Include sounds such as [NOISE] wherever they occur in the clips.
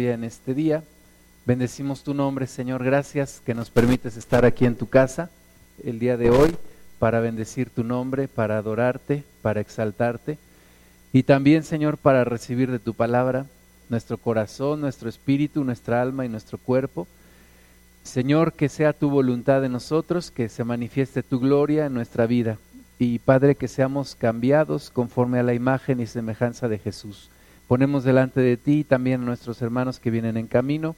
en este día. Bendecimos tu nombre, Señor. Gracias que nos permites estar aquí en tu casa el día de hoy para bendecir tu nombre, para adorarte, para exaltarte y también, Señor, para recibir de tu palabra nuestro corazón, nuestro espíritu, nuestra alma y nuestro cuerpo. Señor, que sea tu voluntad en nosotros, que se manifieste tu gloria en nuestra vida. Y Padre, que seamos cambiados conforme a la imagen y semejanza de Jesús. Ponemos delante de ti también a nuestros hermanos que vienen en camino,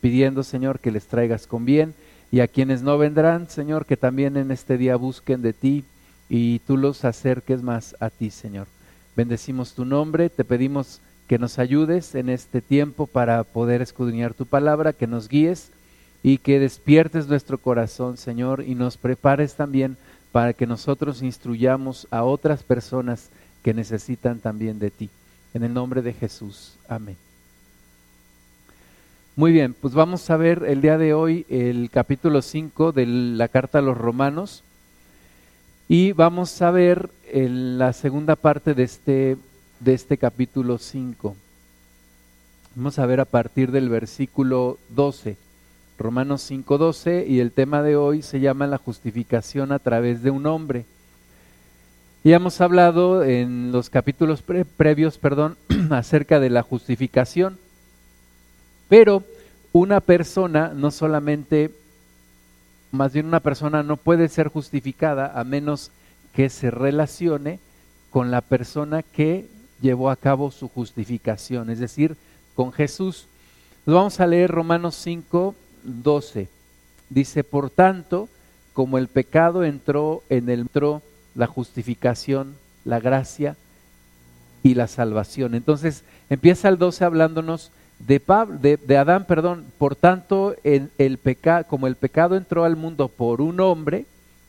pidiendo, Señor, que les traigas con bien, y a quienes no vendrán, Señor, que también en este día busquen de ti y tú los acerques más a ti, Señor. Bendecimos tu nombre, te pedimos que nos ayudes en este tiempo para poder escudriñar tu palabra, que nos guíes y que despiertes nuestro corazón, Señor, y nos prepares también para que nosotros instruyamos a otras personas que necesitan también de ti. En el nombre de Jesús. Amén. Muy bien, pues vamos a ver el día de hoy el capítulo 5 de la carta a los romanos y vamos a ver la segunda parte de este, de este capítulo 5. Vamos a ver a partir del versículo 12, Romanos 5, 12, y el tema de hoy se llama la justificación a través de un hombre. Y hemos hablado en los capítulos previos, perdón, [CLEARS THROAT] acerca de la justificación. Pero una persona no solamente, más bien una persona no puede ser justificada a menos que se relacione con la persona que llevó a cabo su justificación, es decir, con Jesús. vamos a leer Romanos 5, 12. Dice, por tanto, como el pecado entró en el entró la justificación, la gracia y la salvación. Entonces empieza el 12 hablándonos de, de, Adán, perdón, por tanto, el, el como el pecado entró al mundo por un hombre,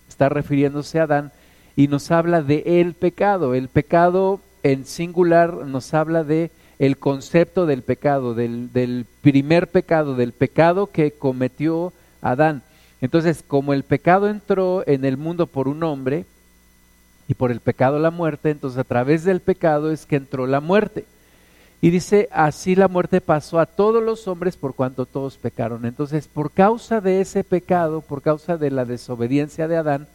está refiriéndose a Adán, y nos habla de el pecado. El pecado en singular nos habla de el concepto del pecado, del, del primer pecado, del pecado que cometió Adán. Entonces, como el pecado entró en el mundo por un hombre, y por el pecado la muerte, entonces a través del pecado es que entró la muerte. Y dice, así la muerte pasó a todos los hombres por cuanto todos pecaron. Entonces, por causa de ese pecado, por causa de la desobediencia de Adán,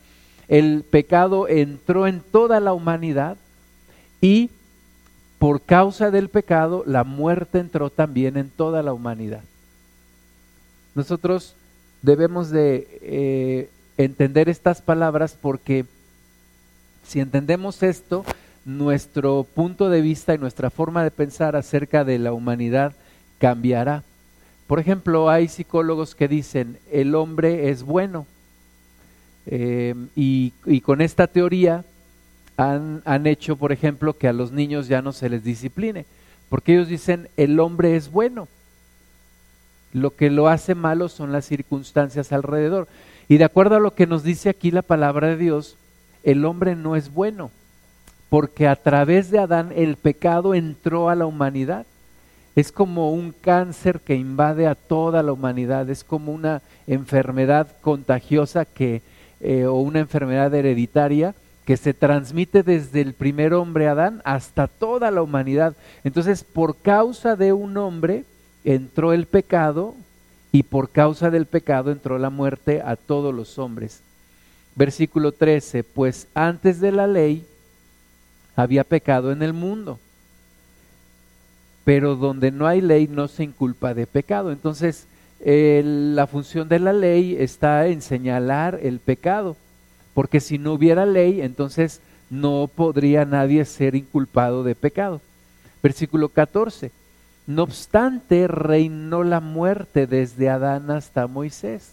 el pecado entró en toda la humanidad y por causa del pecado la muerte entró también en toda la humanidad. Nosotros debemos de eh, entender estas palabras porque si entendemos esto, nuestro punto de vista y nuestra forma de pensar acerca de la humanidad cambiará. Por ejemplo, hay psicólogos que dicen el hombre es bueno eh, y, con esta teoría han, han hecho, por ejemplo, que a los niños ya no se les discipline, porque ellos dicen el hombre es bueno. Lo que lo hace malo son las circunstancias alrededor. Y de acuerdo a lo que nos dice aquí la palabra de Dios, el hombre no es bueno, porque a través de Adán el pecado entró a la humanidad. Es como un cáncer que invade a toda la humanidad, es como una enfermedad contagiosa que, eh, o una enfermedad hereditaria que se transmite desde el primer hombre Adán hasta toda la humanidad. Entonces, por causa de un hombre entró el pecado y por causa del pecado entró la muerte a todos los hombres. Versículo 13, pues antes de la ley había pecado en el mundo, pero donde no hay ley no se inculpa de pecado. Entonces, la función de la ley está en señalar el pecado, porque si no hubiera ley, entonces no podría nadie ser inculpado de pecado. Versículo 14, no obstante reinó la muerte desde Adán hasta Moisés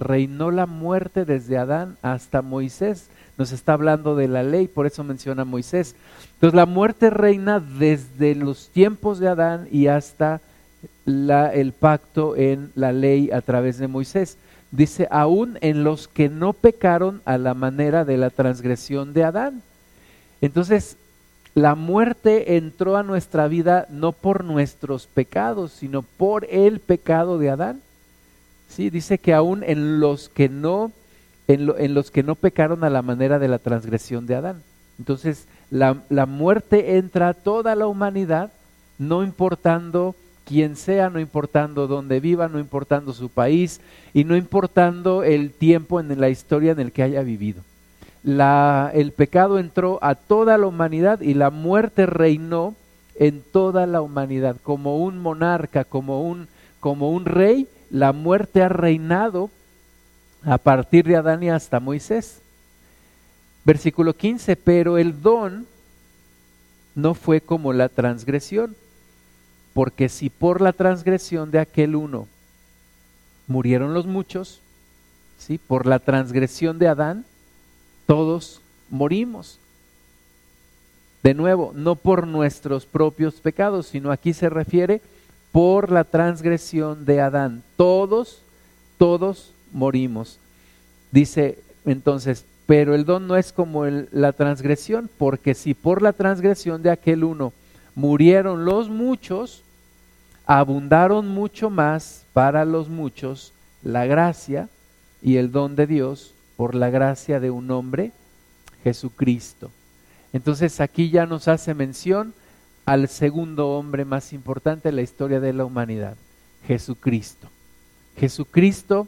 reinó la muerte desde Adán hasta Moisés. Nos está hablando de la ley, por eso menciona Moisés. Entonces la muerte reina desde los tiempos de Adán y hasta el pacto en la ley a través de Moisés. Dice, aún en los que no pecaron a la manera de la transgresión de Adán. Entonces, la muerte entró a nuestra vida no por nuestros pecados, sino por el pecado de Adán. Sí, dice que aún en los que no, en, los que no pecaron a la manera de la transgresión de Adán. Entonces, la, la muerte entra a toda la humanidad, no importando quien sea, no importando dónde viva, no importando su país y no importando el tiempo en la historia en el que haya vivido. La, el pecado entró a toda la humanidad y la muerte reinó en toda la humanidad. Como un monarca, como un, como un rey, la muerte ha reinado a partir de Adán y hasta Moisés. Versículo 15, pero el don no fue como la transgresión porque si por la transgresión de aquel uno murieron los muchos, ¿sí? por la transgresión de Adán, todos morimos. De nuevo, no por nuestros propios pecados, sino aquí se refiere por la transgresión de Adán. Todos, todos morimos. Dice entonces, pero el don no es como la transgresión, porque si por la transgresión de aquel uno murieron los muchos, abundaron mucho más para los muchos la gracia y el don de Dios por la gracia de un hombre, Jesucristo. Entonces aquí ya nos hace mención al segundo hombre más importante en la historia de la humanidad, Jesucristo. Jesucristo,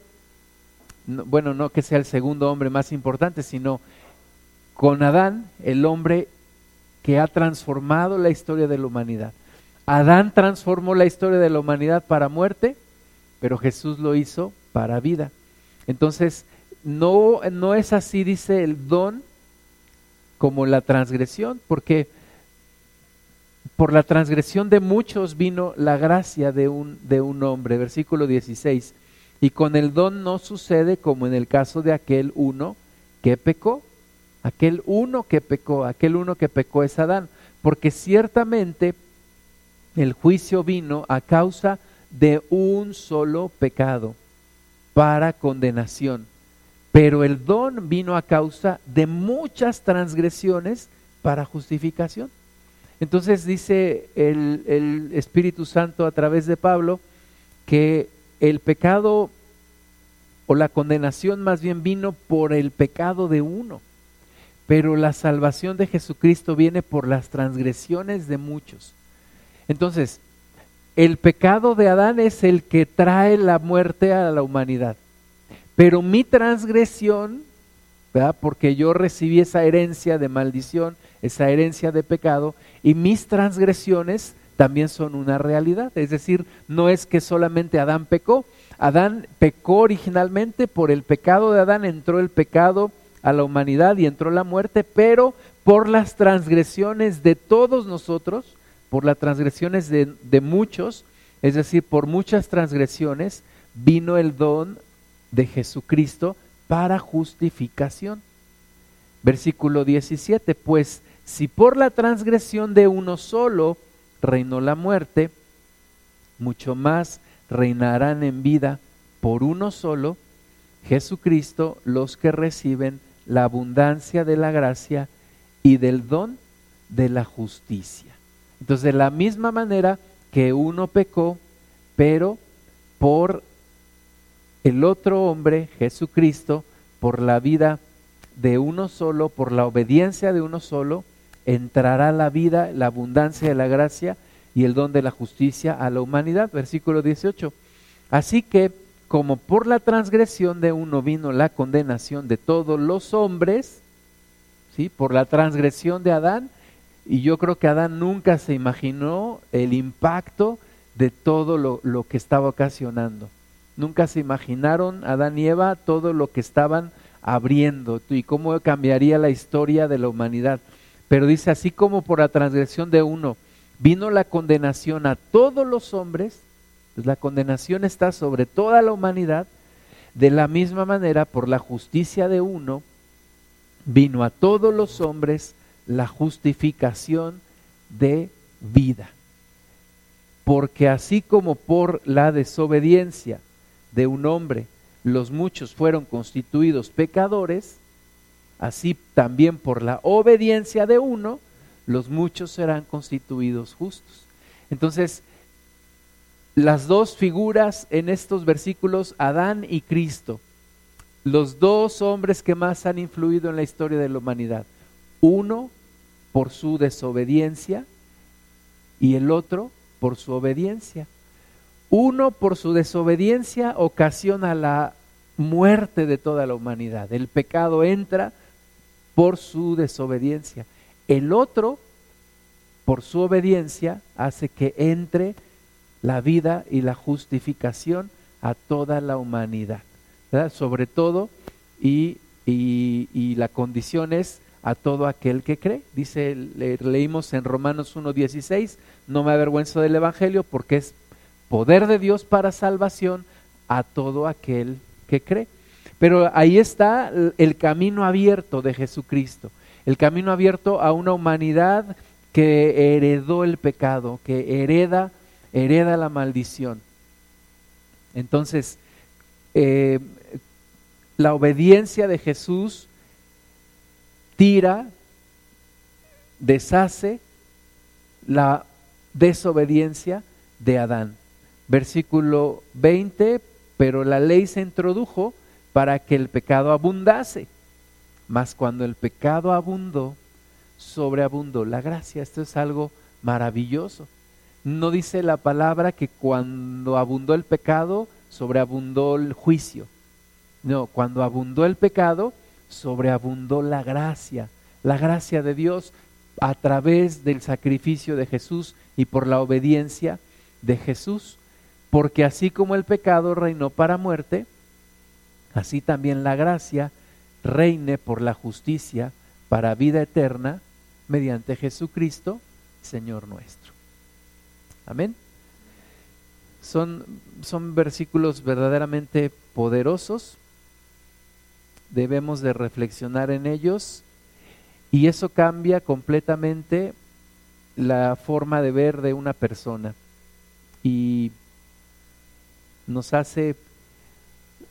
bueno, no que sea el segundo hombre más importante, sino con Adán, el hombre que ha transformado la historia de la humanidad. Adán transformó la historia de la humanidad para muerte, pero Jesús lo hizo para vida. Entonces, no, no es así, dice el don, como la transgresión, porque por la transgresión de muchos vino la gracia de un, de un hombre. Versículo 16. Y con el don no sucede como en el caso de aquel uno que pecó Aquel uno que pecó, aquel uno que pecó es Adán, porque ciertamente el juicio vino a causa de un solo pecado para condenación, pero el don vino a causa de muchas transgresiones para justificación. Entonces dice el, Espíritu Santo a través de Pablo que el pecado o la condenación más bien vino por el pecado de uno pero la salvación de Jesucristo viene por las transgresiones de muchos. Entonces, el pecado de Adán es el que trae la muerte a la humanidad, pero mi transgresión, ¿verdad? porque yo recibí esa herencia de maldición, esa herencia de pecado, y mis transgresiones también son una realidad. Es decir, no es que solamente Adán pecó, Adán pecó originalmente, por el pecado de Adán entró el pecado a la humanidad y entró la muerte, pero por las transgresiones de todos nosotros, por las transgresiones de, de muchos, es decir, por muchas transgresiones, vino el don de Jesucristo para justificación. Versículo 17, pues si por la transgresión de uno solo reinó la muerte, mucho más reinarán en vida por uno solo, Jesucristo, los que reciben la abundancia de la gracia y del don de la justicia. Entonces, de la misma manera que uno pecó, pero por el otro hombre, Jesucristo, por la vida de uno solo, por la obediencia de uno solo, entrará la vida, la abundancia de la gracia y el don de la justicia a la humanidad. Versículo 18. Así que como por la transgresión de uno vino la condenación de todos los hombres, ¿sí? por la transgresión de Adán, y yo creo que Adán nunca se imaginó el impacto de todo lo, lo que estaba ocasionando. Nunca se imaginaron Adán y Eva todo lo que estaban abriendo y cómo cambiaría la historia de la humanidad. Pero dice, así como por la transgresión de uno vino la condenación a todos los hombres, pues la condenación está sobre toda la humanidad. De la misma manera, por la justicia de uno, vino a todos los hombres la justificación de vida. Porque así como por la desobediencia de un hombre los muchos fueron constituidos pecadores, así también por la obediencia de uno los muchos serán constituidos justos. Entonces, las dos figuras en estos versículos, Adán y Cristo, los dos hombres que más han influido en la historia de la humanidad. Uno por su desobediencia y el otro por su obediencia. Uno, por su desobediencia, ocasiona la muerte de toda la humanidad. El pecado entra por su desobediencia. El otro, por su obediencia, hace que entre la vida y la justificación a toda la humanidad. Sobre todo, y, y, la condición es a todo aquel que cree. Dice, leímos en Romanos 1.16, no me avergüenzo del Evangelio porque es poder de Dios para salvación a todo aquel que cree. Pero ahí está el camino abierto de Jesucristo, el camino abierto a una humanidad que heredó el pecado, que hereda, hereda la maldición. Entonces, eh, la obediencia de Jesús tira, deshace la desobediencia de Adán. Versículo 20, pero la ley se introdujo para que el pecado abundase. Mas cuando el pecado abundó, sobreabundó la gracia. Esto es algo maravilloso. No dice la palabra que cuando abundó el pecado, sobreabundó el juicio. No, cuando abundó el pecado, sobreabundó la gracia. La gracia de Dios a través del sacrificio de Jesús y por la obediencia de Jesús. Porque así como el pecado reinó para muerte, así también la gracia reine por la justicia para vida eterna mediante Jesucristo, Señor nuestro. Amén. Son, son versículos verdaderamente poderosos, debemos de reflexionar en ellos y eso cambia completamente la forma de ver de una persona y nos hace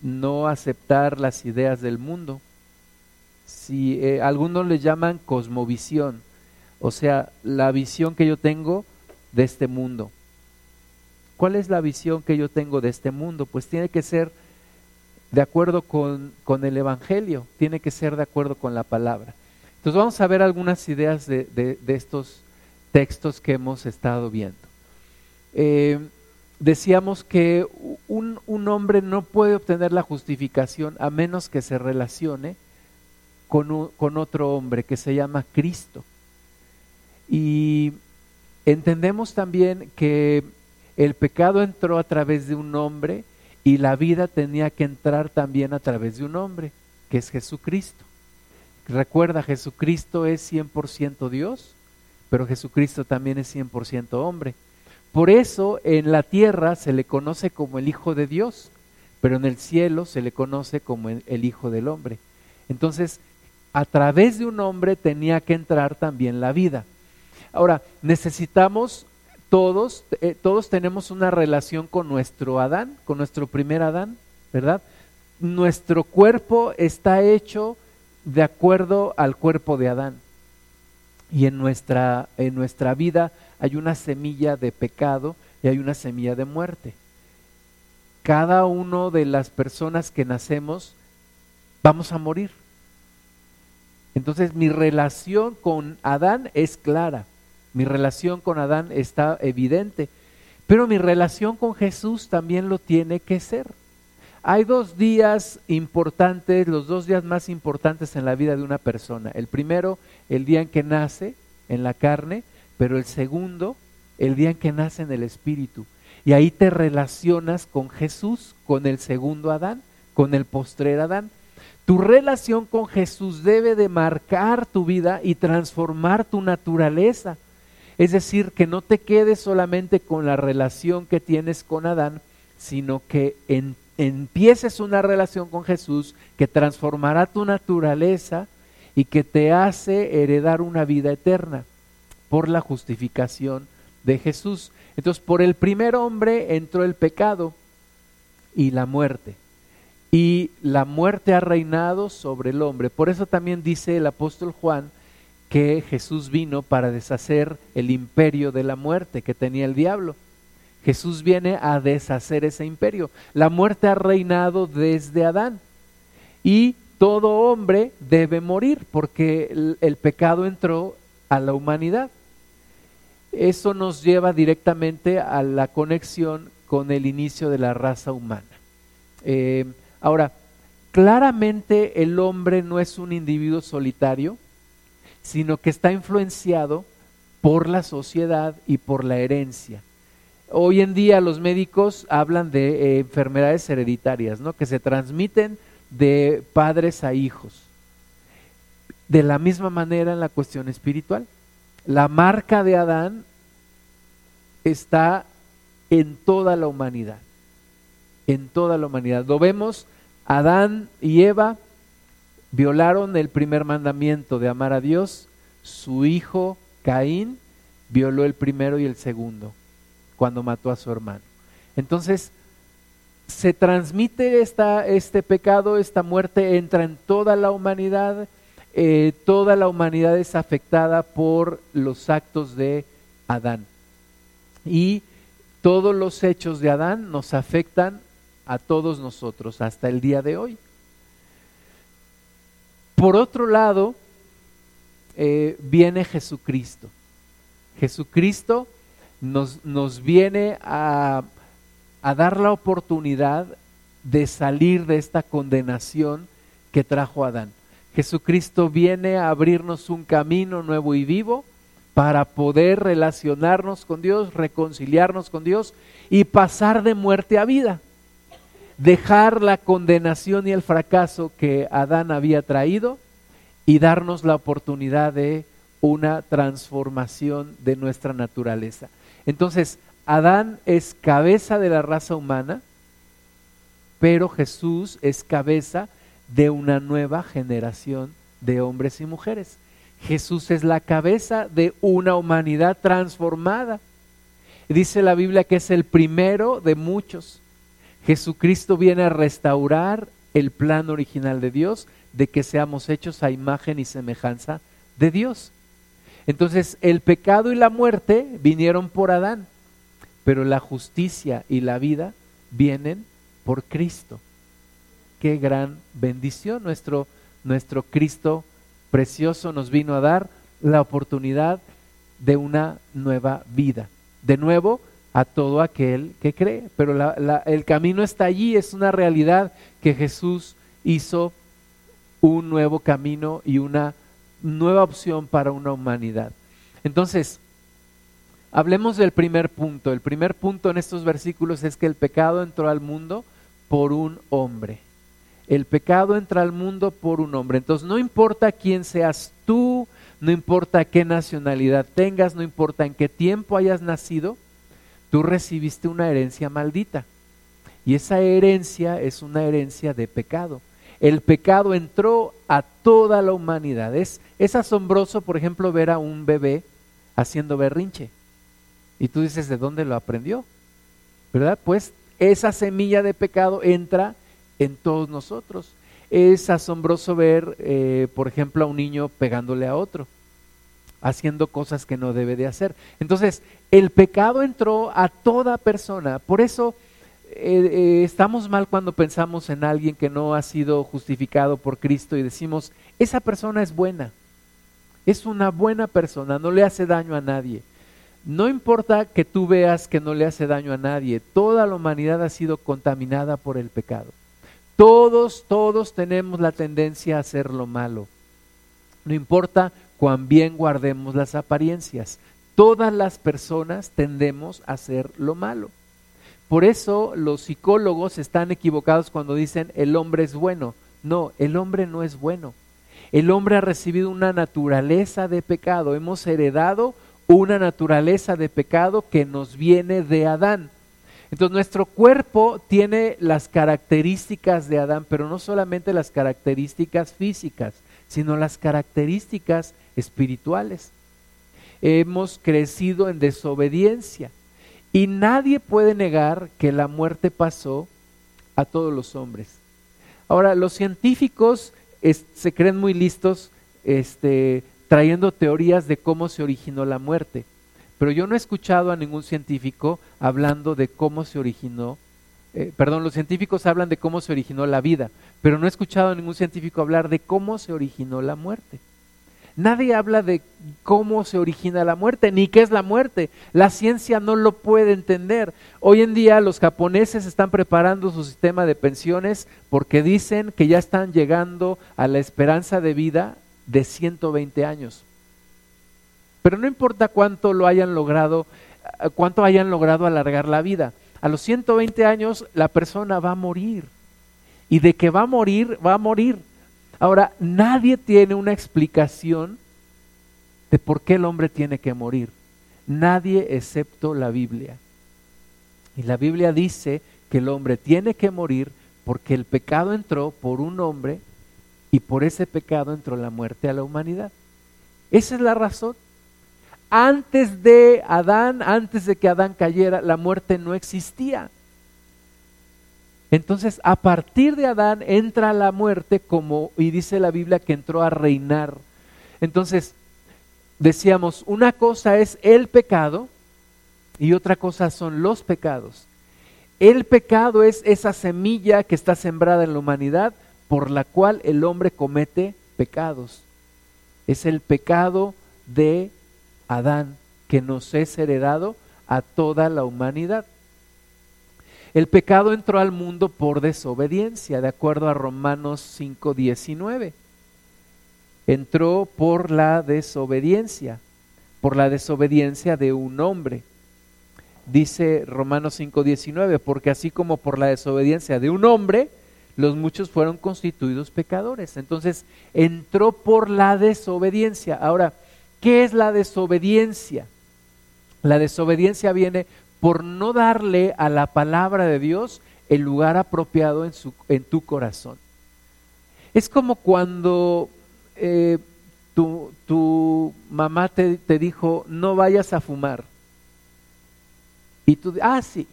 no aceptar las ideas del mundo. Si eh, algunos le llaman cosmovisión, o sea, la visión que yo tengo de este mundo. ¿Cuál es la visión que yo tengo de este mundo? Pues tiene que ser de acuerdo con, con el Evangelio, tiene que ser de acuerdo con la palabra. Entonces vamos a ver algunas ideas de, de, estos textos que hemos estado viendo. Eh, decíamos que un, hombre no puede obtener la justificación a menos que se relacione con, con otro hombre que se llama Cristo. Y entendemos también que el pecado entró a través de un hombre y la vida tenía que entrar también a través de un hombre, que es Jesucristo. Recuerda, Jesucristo es 100% Dios, pero Jesucristo también es 100% hombre. Por eso en la tierra se le conoce como el Hijo de Dios, pero en el cielo se le conoce como el Hijo del Hombre. Entonces, a través de un hombre tenía que entrar también la vida. Ahora, necesitamos todos, eh, todos tenemos una relación con nuestro Adán, con nuestro primer Adán, ¿verdad? Nuestro cuerpo está hecho de acuerdo al cuerpo de Adán. Y en nuestra, en nuestra vida hay una semilla de pecado y hay una semilla de muerte. Cada uno de las personas que nacemos vamos a morir. Entonces mi relación con Adán es clara, mi relación con Adán está evidente, pero mi relación con Jesús también lo tiene que ser. Hay dos días importantes, los dos días más importantes en la vida de una persona. El primero, el día en que nace en la carne, pero el segundo, el día en que nace en el Espíritu. Y ahí te relacionas con Jesús, con el segundo Adán, con el postrer Adán. Tu relación con Jesús debe de marcar tu vida y transformar tu naturaleza. Es decir, que no te quedes solamente con la relación que tienes con Adán, sino que empieces una relación con Jesús que transformará tu naturaleza y que te hace heredar una vida eterna por la justificación de Jesús. Entonces, por el primer hombre entró el pecado y la muerte. Y la muerte ha reinado sobre el hombre. Por eso también dice el apóstol Juan que Jesús vino para deshacer el imperio de la muerte que tenía el diablo. Jesús viene a deshacer ese imperio. La muerte ha reinado desde Adán. Y todo hombre debe morir porque el, pecado entró a la humanidad. Eso nos lleva directamente a la conexión con el inicio de la raza humana. Eh, ahora, claramente el hombre no es un individuo solitario, sino que está influenciado por la sociedad y por la herencia. Hoy en día los médicos hablan de eh, enfermedades hereditarias, ¿no? que se transmiten de padres a hijos. De la misma manera en la cuestión espiritual. La marca de Adán está en toda la humanidad. En toda la humanidad. Lo vemos, Adán y Eva violaron el primer mandamiento de amar a Dios. Su hijo Caín violó el primero y el segundo cuando mató a su hermano. Entonces, se transmite esta, este pecado, esta muerte entra en toda la humanidad, eh, toda la humanidad es afectada por los actos de Adán. Y todos los hechos de Adán nos afectan a todos nosotros hasta el día de hoy. Por otro lado, eh, viene Jesucristo. Jesucristo nos, nos viene a, a dar la oportunidad de salir de esta condenación que trajo Adán. Jesucristo viene a abrirnos un camino nuevo y vivo para poder relacionarnos con Dios, reconciliarnos con Dios y pasar de muerte a vida. Dejar la condenación y el fracaso que Adán había traído y darnos la oportunidad de una transformación de nuestra naturaleza. Entonces, Adán es cabeza de la raza humana, pero Jesús es cabeza de una nueva generación de hombres y mujeres. Jesús es la cabeza de una humanidad transformada. Dice la Biblia que es el primero de muchos. Jesucristo viene a restaurar el plan original de Dios de que seamos hechos a imagen y semejanza de Dios. Entonces el pecado y la muerte vinieron por Adán, pero la justicia y la vida vienen por Cristo. Qué gran bendición nuestro, nuestro Cristo precioso nos vino a dar la oportunidad de una nueva vida. De nuevo, a todo aquel que cree. Pero el camino está allí, es una realidad que Jesús hizo un nuevo camino y una nueva opción para una humanidad. Entonces, hablemos del primer punto. El primer punto en estos versículos es que el pecado entró al mundo por un hombre. El pecado entra al mundo por un hombre. Entonces, no importa quién seas tú, no importa qué nacionalidad tengas, no importa en qué tiempo hayas nacido, tú recibiste una herencia maldita. Y esa herencia es una herencia de pecado el pecado entró a toda la humanidad. Es, es asombroso, por ejemplo, ver a un bebé haciendo berrinche. Y tú dices, ¿de dónde lo aprendió? ¿Verdad? Pues esa semilla de pecado entra en todos nosotros. Es asombroso ver, eh, por ejemplo, a un niño pegándole a otro, haciendo cosas que no debe de hacer. Entonces, el pecado entró a toda persona. Por eso eh, eh, estamos mal cuando pensamos en alguien que no ha sido justificado por Cristo y decimos, esa persona es buena, es una buena persona, no le hace daño a nadie. No importa que tú veas que no le hace daño a nadie, toda la humanidad ha sido contaminada por el pecado. Todos, todos tenemos la tendencia a hacer lo malo. No importa cuán bien guardemos las apariencias, todas las personas tendemos a hacer lo malo. Por eso los psicólogos están equivocados cuando dicen el hombre es bueno. No, el hombre no es bueno. El hombre ha recibido una naturaleza de pecado. Hemos heredado una naturaleza de pecado que nos viene de Adán. Entonces nuestro cuerpo tiene las características de Adán, pero no solamente las características físicas, sino las características espirituales. Hemos crecido en desobediencia. Y nadie puede negar que la muerte pasó a todos los hombres. Ahora, los científicos se creen muy listos este, trayendo teorías de cómo se originó la muerte, pero yo no he escuchado a ningún científico hablando de cómo se originó, eh, perdón, los científicos hablan de cómo se originó la vida, pero no he escuchado a ningún científico hablar de cómo se originó la muerte. Nadie habla de cómo se origina la muerte, ni qué es la muerte. La ciencia no lo puede entender. Hoy en día los japoneses están preparando su sistema de pensiones porque dicen que ya están llegando a la esperanza de vida de 120 años. Pero no importa cuánto lo hayan logrado, cuánto hayan logrado alargar la vida. A los 120 años la persona va a morir. Y de que va a morir, va a morir. Ahora, nadie tiene una explicación de por qué el hombre tiene que morir. Nadie excepto la Biblia. Y la Biblia dice que el hombre tiene que morir porque el pecado entró por un hombre y por ese pecado entró la muerte a la humanidad. Esa es la razón. Antes de Adán, antes de que Adán cayera, la muerte no existía. Entonces, a partir de Adán entra la muerte como, y dice la Biblia que entró a reinar. Entonces, decíamos, una cosa es el pecado y otra cosa son los pecados. El pecado es esa semilla que está sembrada en la humanidad por la cual el hombre comete pecados. Es el pecado de Adán que nos es heredado a toda la humanidad. El pecado entró al mundo por desobediencia, de acuerdo a Romanos 5:19. Entró por la desobediencia, por la desobediencia de un hombre. Dice Romanos 5:19, porque así como por la desobediencia de un hombre, los muchos fueron constituidos pecadores. Entonces, entró por la desobediencia. Ahora, ¿qué es la desobediencia? La desobediencia viene por no darle a la palabra de Dios el lugar apropiado en, tu corazón. Es como cuando eh, tu, mamá te, dijo, no vayas a fumar. Y tú, ah, sí,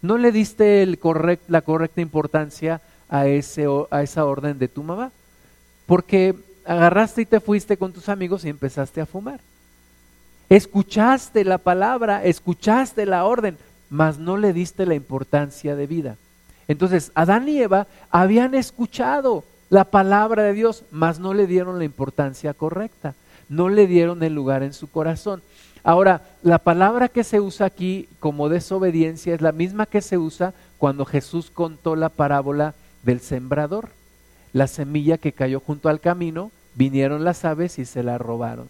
no le diste la correcta importancia a, ese, a esa orden de tu mamá, porque agarraste y te fuiste con tus amigos y empezaste a fumar. Escuchaste la palabra, escuchaste la orden, mas no le diste la importancia de vida. Entonces, Adán y Eva habían escuchado la palabra de Dios, mas no le dieron la importancia correcta, no le dieron el lugar en su corazón. Ahora, la palabra que se usa aquí como desobediencia es la misma que se usa cuando Jesús contó la parábola del sembrador. La semilla que cayó junto al camino, vinieron las aves y se la robaron.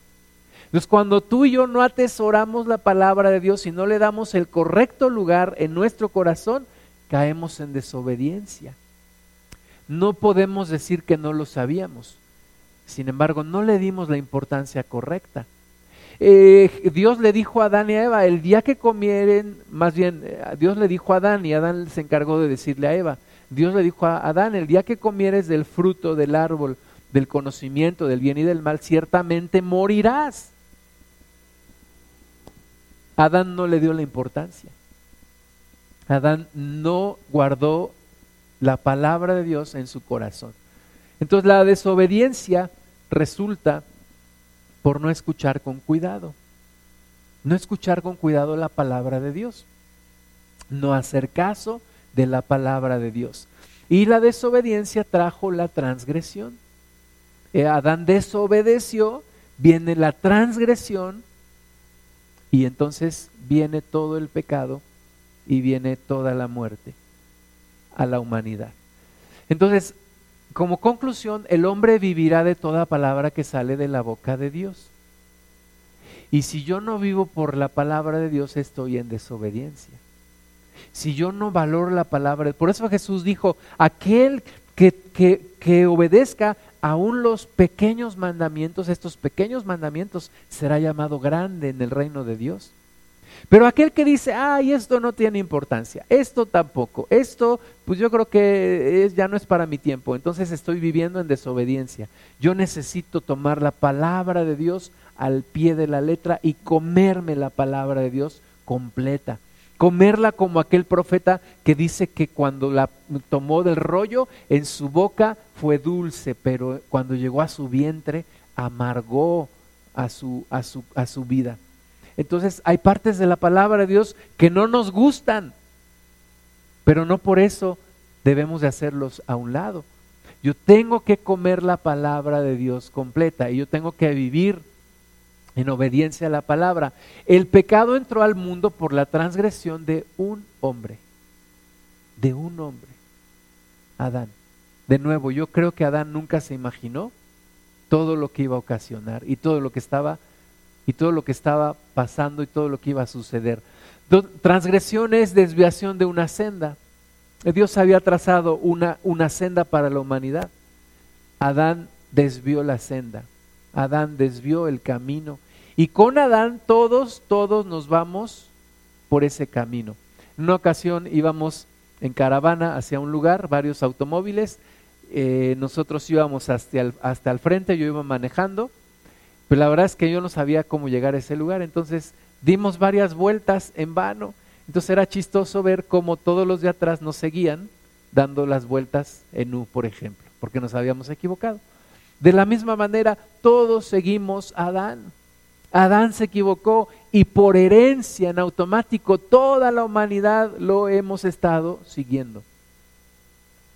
Entonces, cuando tú y yo no atesoramos la palabra de Dios y no le damos el correcto lugar en nuestro corazón, caemos en desobediencia. No podemos decir que no lo sabíamos. Sin embargo, no le dimos la importancia correcta. Eh, Dios le dijo a Adán y a Eva, el día que comieren, más bien, eh, Dios le dijo a Adán y Adán se encargó de decirle a Eva, Dios le dijo a Adán, el día que comieres del fruto del árbol, del conocimiento del bien y del mal, ciertamente morirás. Adán no le dio la importancia. Adán no guardó la palabra de Dios en su corazón. Entonces la desobediencia resulta por no escuchar con cuidado. No escuchar con cuidado la palabra de Dios. No hacer caso de la palabra de Dios. Y la desobediencia trajo la transgresión. Eh, Adán desobedeció, viene la transgresión y entonces viene todo el pecado y viene toda la muerte a la humanidad. Entonces, como conclusión, el hombre vivirá de toda palabra que sale de la boca de Dios. Y si yo no vivo por la palabra de Dios, estoy en desobediencia. Si yo no valoro la palabra, por eso Jesús dijo, aquel que, que, que obedezca aún los pequeños mandamientos, estos pequeños mandamientos, será llamado grande en el reino de Dios. Pero aquel que dice, ay, esto no tiene importancia, esto tampoco, esto, pues yo creo que ya no es para mi tiempo, entonces estoy viviendo en desobediencia. Yo necesito tomar la palabra de Dios al pie de la letra y comerme la palabra de Dios completa comerla como aquel profeta que dice que cuando la tomó del rollo en su boca fue dulce, pero cuando llegó a su vientre amargó a su, a su, a su vida. Entonces hay partes de la palabra de Dios que no nos gustan, pero no por eso debemos de hacerlos a un lado. Yo tengo que comer la palabra de Dios completa y yo tengo que vivir en obediencia a la palabra. El pecado entró al mundo por la transgresión de un hombre, de un hombre, Adán. De nuevo, yo creo que Adán nunca se imaginó todo lo que iba a ocasionar y todo lo que estaba y todo lo que estaba pasando y todo lo que iba a suceder. Transgresión es desviación de una senda. Dios había trazado una, una senda para la humanidad. Adán desvió la senda. Adán desvió el camino. Y con Adán todos, todos nos vamos por ese camino. En una ocasión íbamos en caravana hacia un lugar, varios automóviles. Eh, nosotros íbamos hasta el, hasta el frente, yo iba manejando pero la verdad es que yo no sabía cómo llegar a ese lugar, entonces dimos varias vueltas en vano. Entonces era chistoso ver cómo todos los de atrás nos seguían dando las vueltas en U, por ejemplo, porque nos habíamos equivocado. De la misma manera, todos seguimos a Adán. Adán se equivocó y por herencia en automático toda la humanidad lo hemos estado siguiendo.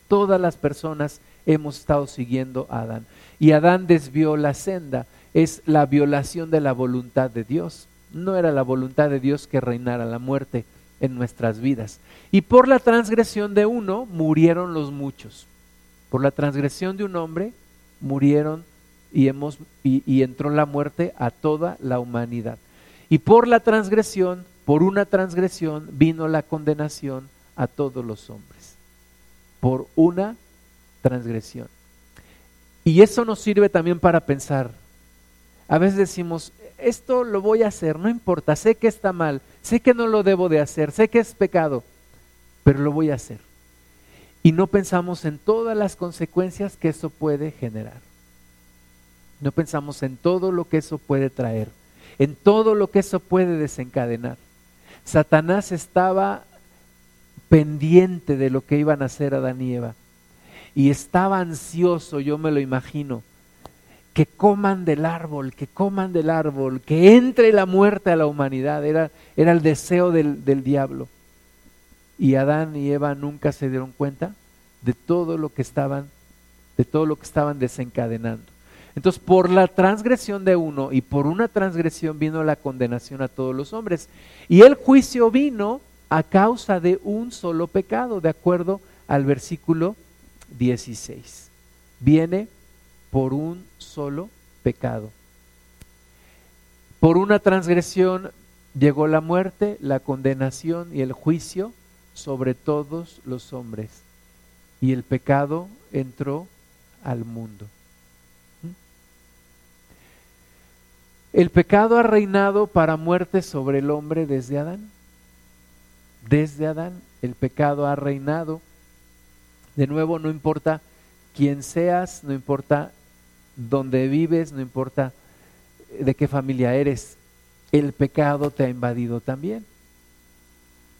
Todas las personas hemos estado siguiendo a Adán. Y Adán desvió la senda es la violación de la voluntad de Dios. No era la voluntad de Dios que reinara la muerte en nuestras vidas. Y por la transgresión de uno murieron los muchos. Por la transgresión de un hombre murieron y, hemos, y, entró la muerte a toda la humanidad. Y por la transgresión, por una transgresión, vino la condenación a todos los hombres. Por una transgresión. Y eso nos sirve también para pensar, a veces decimos, esto lo voy a hacer, no importa, sé que está mal, sé que no lo debo de hacer, sé que es pecado, pero lo voy a hacer. Y no pensamos en todas las consecuencias que eso puede generar. No pensamos en todo lo que eso puede traer, en todo lo que eso puede desencadenar. Satanás estaba pendiente de lo que iban a hacer Adán y Eva y estaba ansioso, yo me lo imagino, que coman del árbol, que coman del árbol, que entre la muerte a la humanidad. Era, era el deseo del, del diablo. Y Adán y Eva nunca se dieron cuenta de todo lo que estaban, de todo lo que estaban desencadenando. Entonces, por la transgresión de uno y por una transgresión vino la condenación a todos los hombres. Y el juicio vino a causa de un solo pecado, de acuerdo al versículo 16. Viene por un solo pecado. Por una transgresión llegó la muerte, la condenación y el juicio sobre todos los hombres. Y el pecado entró al mundo. El pecado ha reinado para muerte sobre el hombre desde Adán. Desde Adán el pecado ha reinado. De nuevo, no importa quién seas, no importa donde vives, no importa de qué familia eres, el pecado te ha invadido también.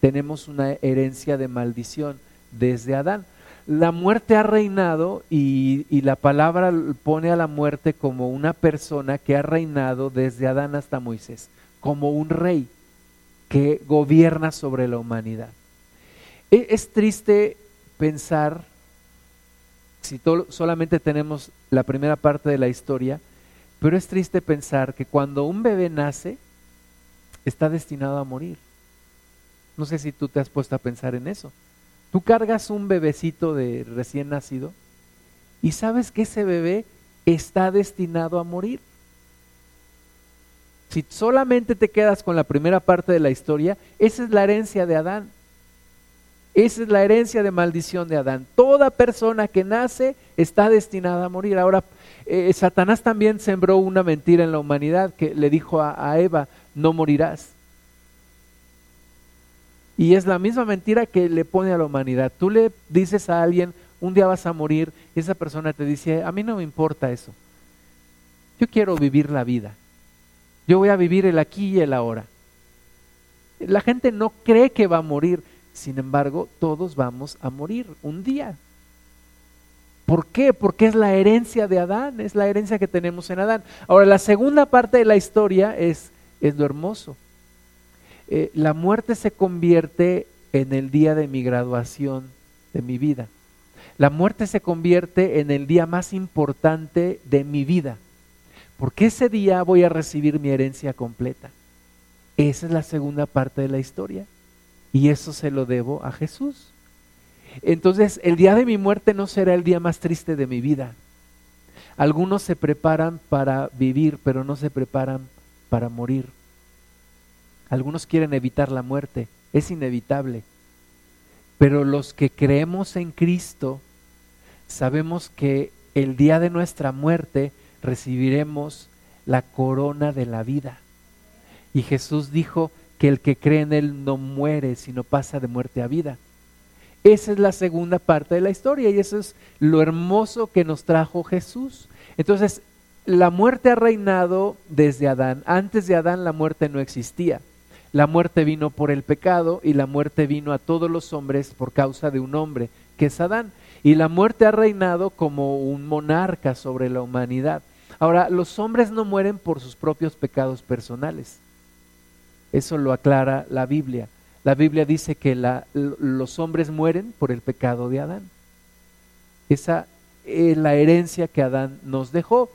Tenemos una herencia de maldición desde Adán. La muerte ha reinado y, la palabra pone a la muerte como una persona que ha reinado desde Adán hasta Moisés, como un rey que gobierna sobre la humanidad. E, es triste pensar si solamente tenemos la primera parte de la historia, pero es triste pensar que cuando un bebé nace, está destinado a morir. No sé si tú te has puesto a pensar en eso. Tú cargas un bebecito de recién nacido y sabes que ese bebé está destinado a morir. Si solamente te quedas con la primera parte de la historia, esa es la herencia de Adán. Esa es la herencia de maldición de Adán. Toda persona que nace está destinada a morir. Ahora, eh, Satanás también sembró una mentira en la humanidad que le dijo a, Eva, no morirás. Y es la misma mentira que le pone a la humanidad. Tú le dices a alguien, un día vas a morir, y esa persona te dice, a mí no me importa eso. Yo quiero vivir la vida. Yo voy a vivir el aquí y el ahora. La gente no cree que va a morir, sin embargo, todos vamos a morir un día. ¿Por qué? Porque es la herencia de Adán, es la herencia que tenemos en Adán. Ahora, la segunda parte de la historia es, es lo hermoso. Eh, la muerte se convierte en el día de mi graduación de mi vida. La muerte se convierte en el día más importante de mi vida, porque ese día voy a recibir mi herencia completa. Esa es la segunda parte de la historia. Y eso se lo debo a Jesús. Entonces, el día de mi muerte no será el día más triste de mi vida. Algunos se preparan para vivir, pero no se preparan para morir. Algunos quieren evitar la muerte, es inevitable. Pero los que creemos en Cristo, sabemos que el día de nuestra muerte recibiremos la corona de la vida. Y Jesús dijo que el que cree en Él no muere, sino pasa de muerte a vida. Esa es la segunda parte de la historia y eso es lo hermoso que nos trajo Jesús. Entonces, la muerte ha reinado desde Adán. Antes de Adán la muerte no existía. La muerte vino por el pecado y la muerte vino a todos los hombres por causa de un hombre, que es Adán. Y la muerte ha reinado como un monarca sobre la humanidad. Ahora, los hombres no mueren por sus propios pecados personales. Eso lo aclara la Biblia. La Biblia dice que los hombres mueren por el pecado de Adán. Esa es la herencia que Adán nos dejó.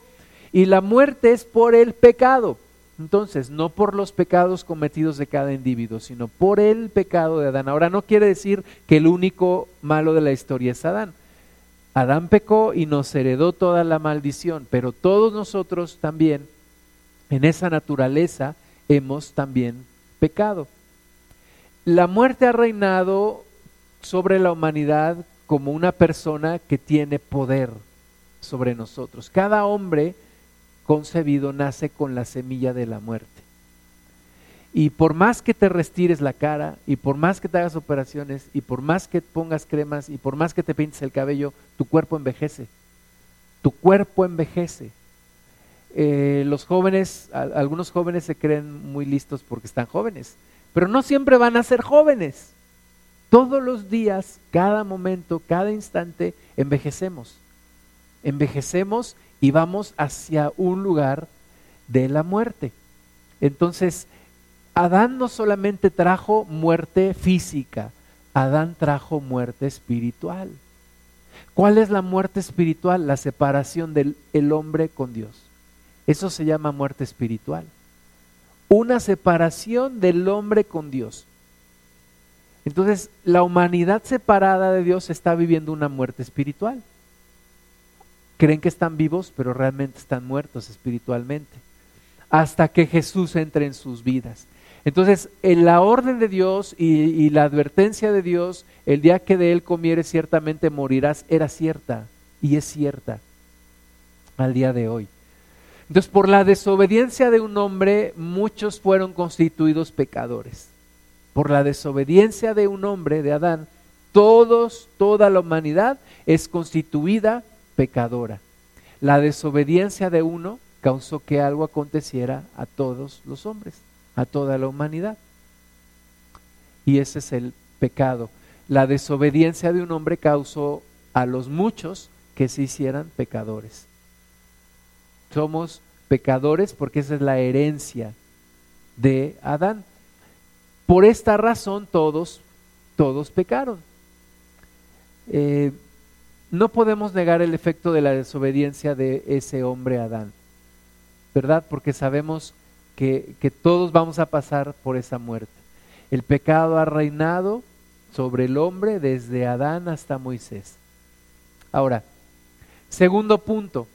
Y la muerte es por el pecado. Entonces, no por los pecados cometidos de cada individuo, sino por el pecado de Adán. Ahora, no quiere decir que el único malo de la historia es Adán. Adán pecó y nos heredó toda la maldición, pero todos nosotros también, en esa naturaleza, hemos también pecado. La muerte ha reinado sobre la humanidad como una persona que tiene poder sobre nosotros. Cada hombre concebido nace con la semilla de la muerte. Y por más que te restires la cara, y por más que te hagas operaciones, y por más que pongas cremas, y por más que te pintes el cabello, tu cuerpo envejece. Tu cuerpo envejece. Eh, los jóvenes, algunos jóvenes se creen muy listos porque están jóvenes, pero no siempre van a ser jóvenes. Todos los días, cada momento, cada instante, envejecemos. Envejecemos y vamos hacia un lugar de la muerte. Entonces, Adán no solamente trajo muerte física, Adán trajo muerte espiritual. ¿Cuál es la muerte espiritual? La separación del el hombre con Dios. Eso se llama muerte espiritual. Una separación del hombre con Dios. Entonces, la humanidad separada de Dios está viviendo una muerte espiritual. Creen que están vivos, pero realmente están muertos espiritualmente. Hasta que Jesús entre en sus vidas. Entonces, en la orden de Dios y, y, la advertencia de Dios, el día que de él comieres ciertamente morirás, era cierta y es cierta al día de hoy. Entonces, por la desobediencia de un hombre, muchos fueron constituidos pecadores. Por la desobediencia de un hombre, de Adán, todos, toda la humanidad es constituida pecadora. La desobediencia de uno causó que algo aconteciera a todos los hombres, a toda la humanidad. Y ese es el pecado. La desobediencia de un hombre causó a los muchos que se hicieran pecadores. Somos pecadores porque esa es la herencia de Adán. Por esta razón todos, todos pecaron. Eh, no podemos negar el efecto de la desobediencia de ese hombre Adán, ¿verdad? Porque sabemos que, que todos vamos a pasar por esa muerte. El pecado ha reinado sobre el hombre desde Adán hasta Moisés. Ahora, segundo punto,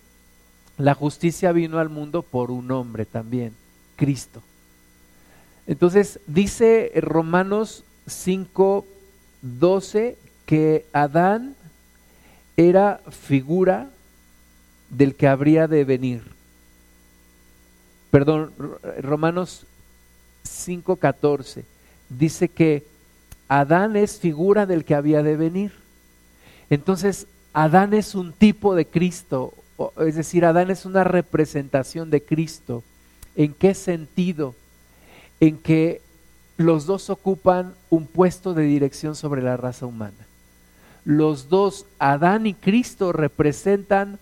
la justicia vino al mundo por un hombre también, Cristo. Entonces dice Romanos 5, 12 que Adán era figura del que habría de venir. Perdón, Romanos 5, 14 dice que Adán es figura del que había de venir. Entonces, Adán es un tipo de Cristo es decir, Adán es una representación de Cristo. ¿En qué sentido? En que los dos ocupan un puesto de dirección sobre la raza humana. Los dos, Adán y Cristo, representan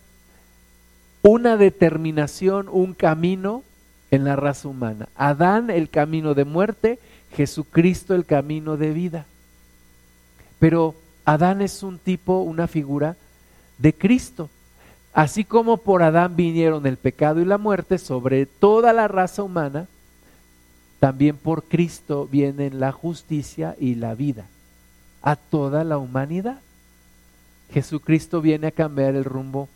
una determinación, un camino en la raza humana. Adán el camino de muerte, Jesucristo el camino de vida. Pero Adán es un tipo, una figura de Cristo. Así como por Adán vinieron el pecado y la muerte sobre toda la raza humana, también por Cristo vienen la justicia y la vida a toda la humanidad. Jesucristo viene a cambiar el rumbo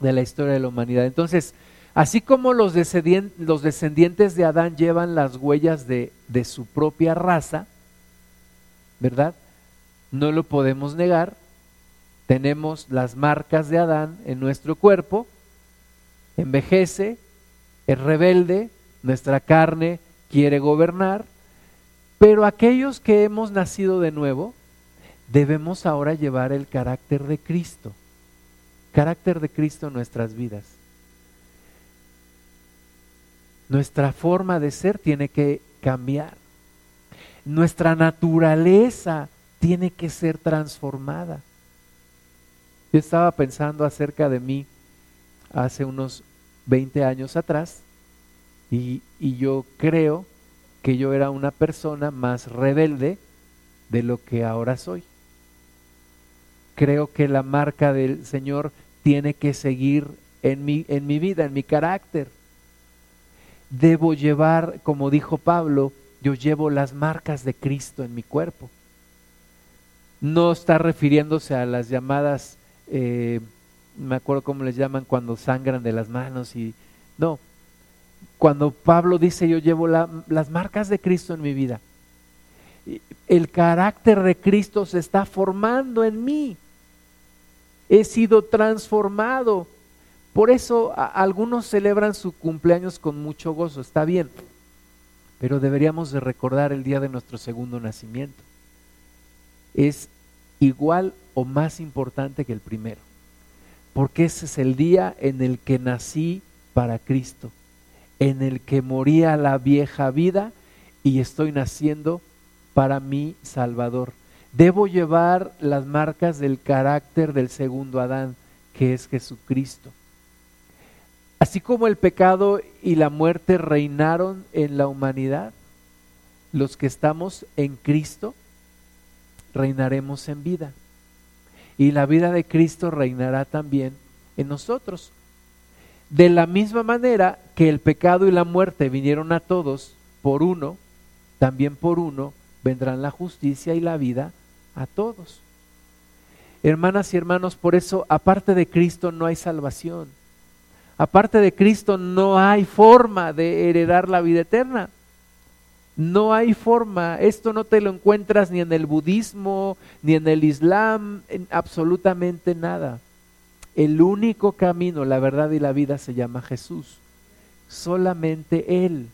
de la historia de la humanidad. Entonces, así como los descendientes, de Adán llevan las huellas de, su propia raza, ¿verdad? No lo podemos negar. Tenemos las marcas de Adán en nuestro cuerpo, envejece, es rebelde, nuestra carne quiere gobernar, pero aquellos que hemos nacido de nuevo, debemos ahora llevar el carácter de Cristo, carácter de Cristo en nuestras vidas. Nuestra forma de ser tiene que cambiar. Nuestra naturaleza tiene que ser transformada. Yo estaba pensando acerca de mí hace unos 20 años atrás y, y yo creo que yo era una persona más rebelde de lo que ahora soy. Creo que la marca del Señor tiene que seguir en mi, en mi vida, en mi carácter. Debo llevar, como dijo Pablo, yo llevo las marcas de Cristo en mi cuerpo. No está refiriéndose a las llamadas, eh, me acuerdo cómo les llaman cuando sangran de las manos y no, cuando Pablo dice yo llevo las marcas de Cristo en mi vida, el carácter de Cristo se está formando en mí. He sido transformado. Por eso algunos celebran su cumpleaños con mucho gozo, está bien, pero deberíamos de recordar el día de nuestro segundo nacimiento. Es igual o más importante que el primero, porque ese es el día en el que nací para Cristo en el que moría la vieja vida y estoy naciendo para mi Salvador. Debo llevar las marcas del carácter del segundo Adán, que es Jesucristo. Así como el pecado y la muerte reinaron en la humanidad, los que estamos en Cristo reinaremos en vida. Y la vida de Cristo reinará también en nosotros. De la misma manera que el pecado y la muerte vinieron a todos por uno, también por uno vendrán la justicia y la vida a todos. Hermanas y hermanos, por eso aparte de Cristo no hay salvación. Aparte de Cristo no hay forma de heredar la vida eterna. No hay forma. Esto no te lo encuentras ni en el budismo, ni en el islam, en absolutamente nada. El único camino, la verdad y la vida se llama Jesús. Solamente Él.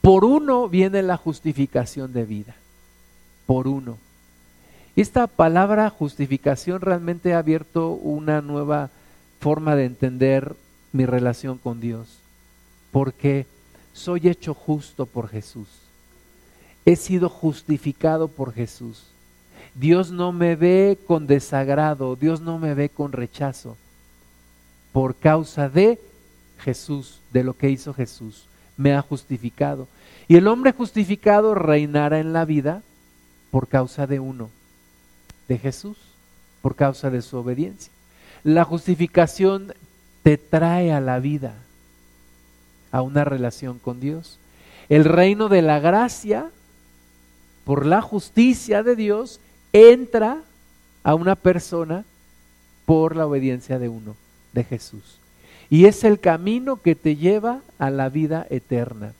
Por uno viene la justificación de vida. Por uno. Esta palabra justificación realmente ha abierto una nueva forma de entender mi relación con Dios. Porque soy hecho justo por Jesús. He sido justificado por Jesús. Dios no me ve con desagrado, Dios no me ve con rechazo, por causa de Jesús, de lo que hizo Jesús, me ha justificado. Y el hombre justificado reinará en la vida por causa de uno, de Jesús, por causa de su obediencia. La justificación te trae a la vida, a una relación con Dios. El reino de la gracia, por la justicia de Dis, entra a una persona por la obediencia de uno, de Jesús. Y es el camino que te lleva a la vida eterna.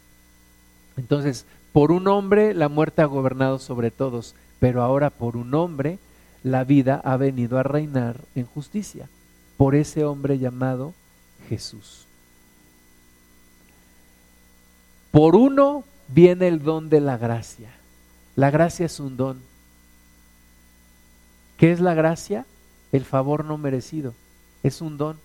Entonces, por un hombre la muerte ha gobernado sobre todos, pero ahora por un hombre la vida ha venido a reinar en justicia, por ese hombre llamado Jesús. Por uno viene el don de la gracia. La gracia es un don. ¿Qué es la gracia? El favor no merecido. Es un don.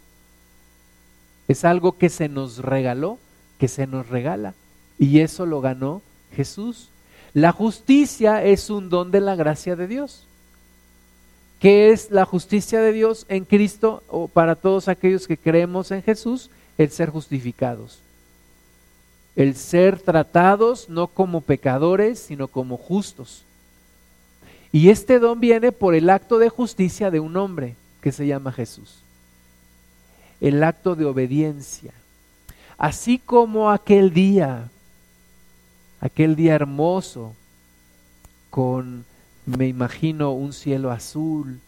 Es algo que se nos regaló, que se nos regala. Y eso lo ganó Jesús. La justicia es un don de la gracia de Dios. ¿Qué es la justicia de Dios en Cristo o para todos aquellos que creemos en Jesús? El ser justificados. El ser tratados no como pecadores, sino como justos Y este don viene por el acto de justicia de un hombre que se llama Jesús. El acto de obediencia. Así como aquel día, aquel día hermoso, con, me imagino, un cielo azul,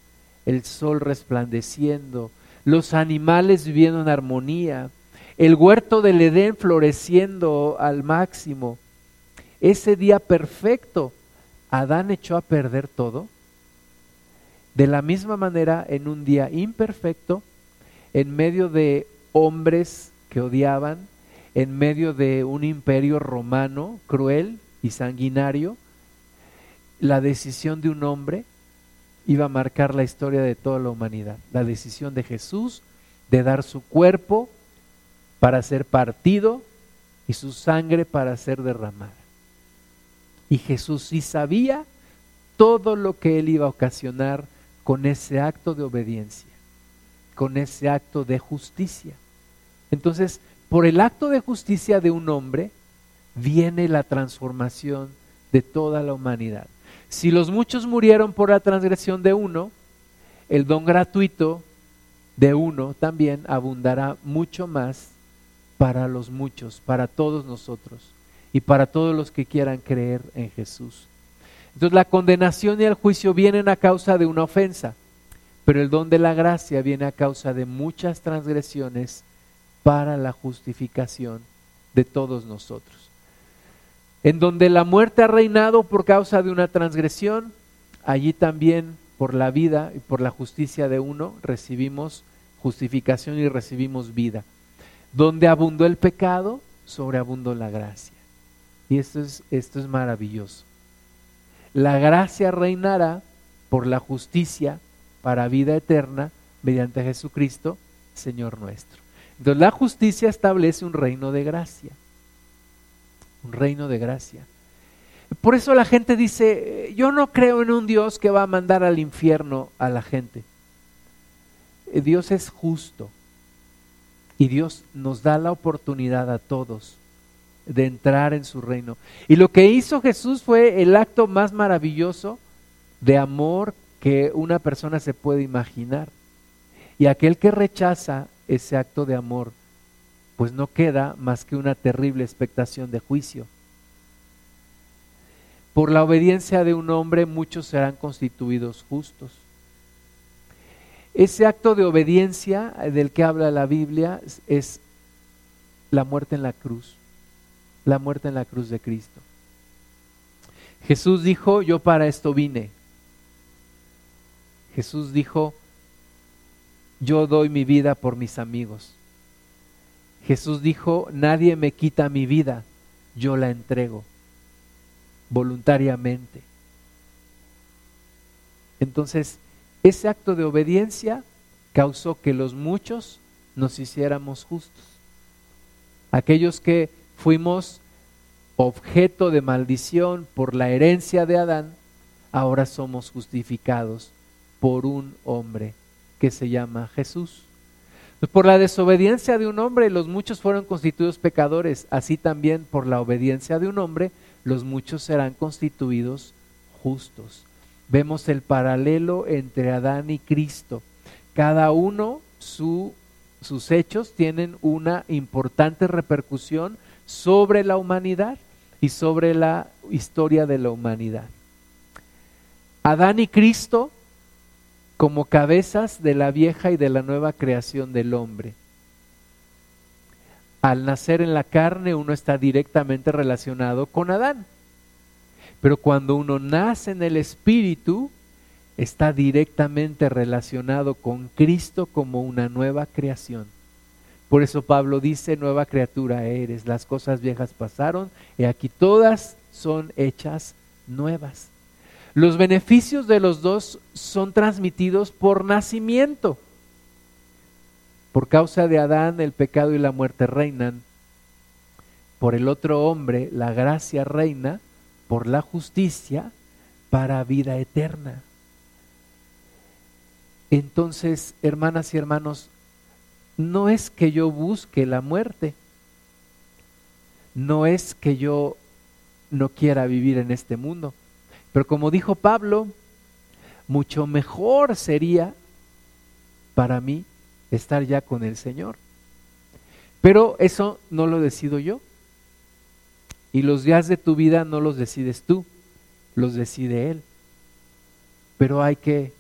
el sol resplandeciendo, los animales viviendo en armonía, el huerto del Edén floreciendo al máximo. Ese día perfecto, Adán echó a perder todo. De la misma manera, en un día imperfecto, en medio de hombres que odiaban, en medio de un imperio romano cruel y sanguinario, la decisión de un hombre iba a marcar la historia de toda la humanidad. La decisión de Jesús de dar su cuerpo para ser partido y su sangre para ser derramada. Y Jesús sí sabía todo lo que él iba a ocasionar con ese acto de obediencia, con ese acto de justicia. Entonces, por el acto de justicia de un hombre, viene la transformación de toda la humanidad. Si los muchos murieron por la transgresión de uno, el don gratuito de uno también abundará mucho más para los muchos, para todos nosotros y para todos los que quieran creer en Jesús. Entonces la condenación y el juicio vienen a causa de una ofensa, pero el don de la gracia viene a causa de muchas transgresiones para la justificación de todos nosotros. En donde la muerte ha reinado por causa de una transgresión, allí también por la vida y por la justicia de uno recibimos justificación y recibimos vida. Donde abundó el pecado, sobreabundó la gracia. Y esto es, esto es maravilloso. La gracia reinará por la justicia para vida eterna mediante Jesucristo, Señor nuestro. Entonces la justicia establece un reino de gracia. Un reino de gracia. Por eso la gente dice, yo no creo en un Dios que va a mandar al infierno a la gente. Eh, Dios es justo y Dios nos da la oportunidad a todos de entrar en su reino. Y lo que hizo Jesús fue el acto más maravilloso de amor que una persona se puede imaginar. Y aquel que rechaza ese acto de amor, pues no queda más que una terrible expectación de juicio. Por la obediencia de un hombre muchos serán constituidos justos. Ese acto de obediencia del que habla la Biblia es la muerte en la cruz, la muerte en la cruz de Cristo. Jesús dijo, yo para esto vine. Jesús dijo, yo doy mi vida por mis amigos. Jesús dijo, nadie me quita mi vida, yo la entrego voluntariamente. Entonces, ese acto de obediencia causó que los muchos nos hiciéramos justos. Aquellos que fuimos objeto de maldición por la herencia de Adán, ahora somos justificados por un hombre que se llama Jesús. Por la desobediencia de un hombre los muchos fueron constituidos pecadores, así también por la obediencia de un hombre los muchos serán constituidos justos vemos el paralelo entre Adán y Cristo. Cada uno, sus hechos tienen una importante repercusión sobre la humanidad y sobre la historia de la humanidad. Adán y Cristo como cabezas de la vieja y de la nueva creación del hombre. Al nacer en la carne uno está directamente relacionado con Adán pero cuando uno nace en el Espíritu, está directamente relacionado con Cristo como una nueva creación. Por eso Pablo dice, nueva criatura eres, las cosas viejas pasaron y aquí todas son hechas nuevas. Los beneficios de los dos son transmitidos por nacimiento. Por causa de Adán el pecado y la muerte reinan. Por el otro hombre la gracia reina por la justicia para vida eterna. Entonces, hermanas y hermanos, no es que yo busque la muerte, no es que yo no quiera vivir en este mundo, pero como dijo Pablo, mucho mejor sería para mí estar ya con el Señor. Pero eso no lo decido yo. Y los días de tu vida no los decides tú, los decide Él. Pero hay que,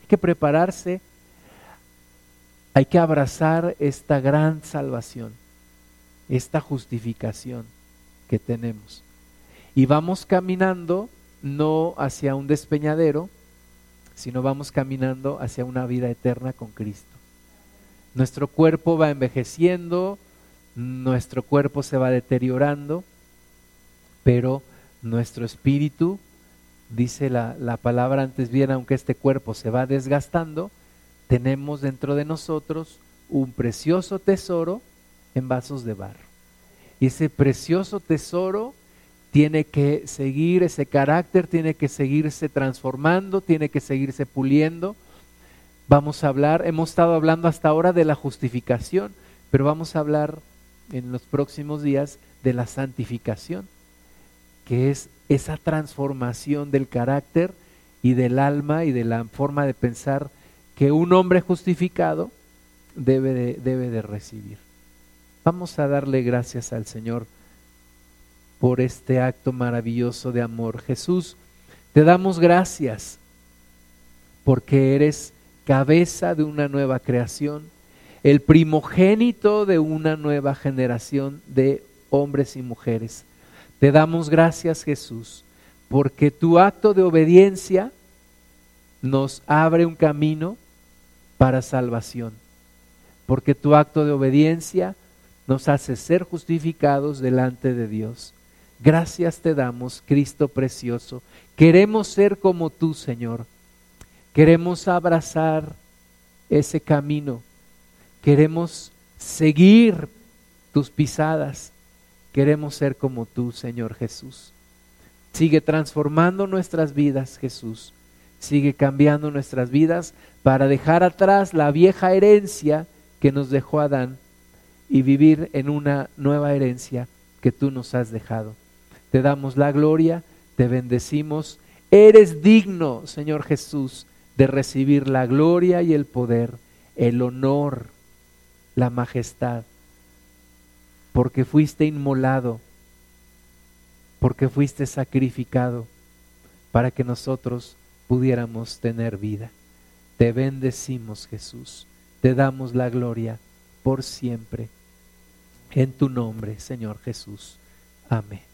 hay que prepararse, hay que abrazar esta gran salvación, esta justificación que tenemos. Y vamos caminando no hacia un despeñadero, sino vamos caminando hacia una vida eterna con Cristo. Nuestro cuerpo va envejeciendo, nuestro cuerpo se va deteriorando, pero nuestro espíritu, dice la, la, palabra antes bien, aunque este cuerpo se va desgastando, tenemos dentro de nosotros un precioso tesoro en vasos de barro. Y ese precioso tesoro tiene que seguir ese carácter, tiene que seguirse transformando, tiene que seguirse puliendo. Vamos a hablar, hemos estado hablando hasta ahora de la justificación, pero vamos a hablar en los próximos días de la santificación, que es esa transformación del carácter y del alma y de la forma de pensar que un hombre justificado debe de, debe de recibir. Vamos a darle gracias al Señor por este acto maravilloso de amor. Jesús, te damos gracias porque eres cabeza de una nueva creación, el primogénito de una nueva generación de hombres y mujeres. Te damos gracias, Jesús, porque tu acto de obediencia nos abre un camino para salvación, porque tu acto de obediencia nos hace ser justificados delante de Dios. Gracias te damos, Cristo precioso. Queremos ser como tú, Señor. Queremos abrazar ese camino. Queremos seguir tus pisadas. Queremos ser como tú, Señor Jesús. Sigue transformando nuestras vidas, Jesús. Sigue cambiando nuestras vidas para dejar atrás la vieja herencia que nos dejó Adán y vivir en una nueva herencia que tú nos has dejado te damos la gloria, te bendecimos. Eres digno, Señor Jesús, de recibir la gloria y el poder, el honor, la majestad, porque fuiste inmolado, porque fuiste sacrificado para que nosotros pudiéramos tener vida. Te bendecimos, Jesús. Te damos la gloria por siempre. En tu nombre, Señor Jesús. Amén.